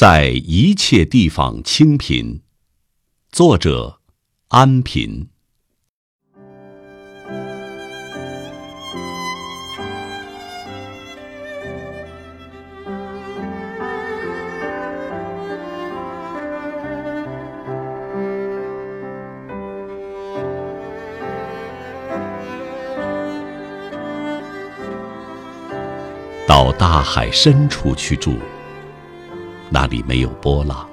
在一切地方清贫。作者：安贫。到大海深处去住，那里没有波浪，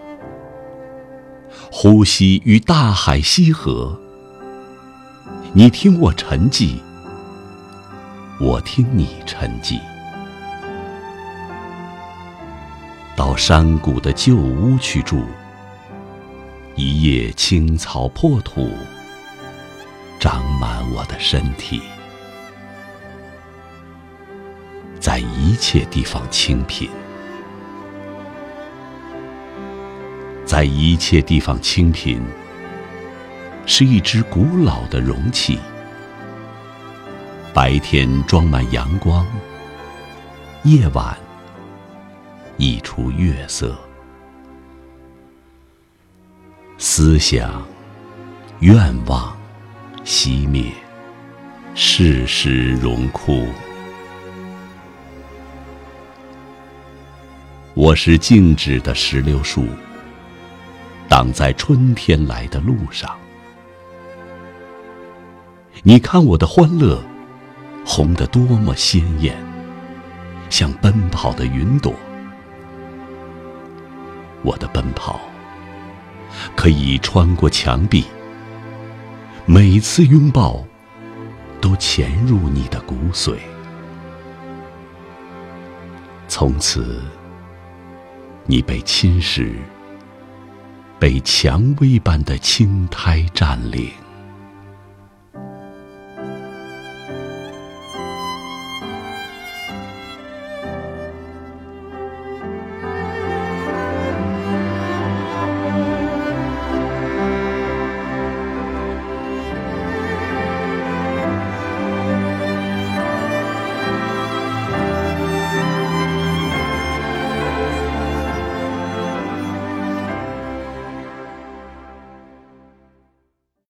呼吸与大海溪河。你听我沉寂，我听你沉寂。到山谷的旧屋去住，一夜青草破土，长满我的身体。在一切地方清贫，在一切地方清贫，是一只古老的容器。白天装满阳光，夜晚溢出月色。思想、愿望熄灭，世事荣枯。我是静止的石榴树，挡在春天来的路上。你看我的欢乐，红得多么鲜艳，像奔跑的云朵。我的奔跑可以穿过墙壁，每次拥抱都潜入你的骨髓，从此。你被侵蚀，被蔷薇般的青苔占领。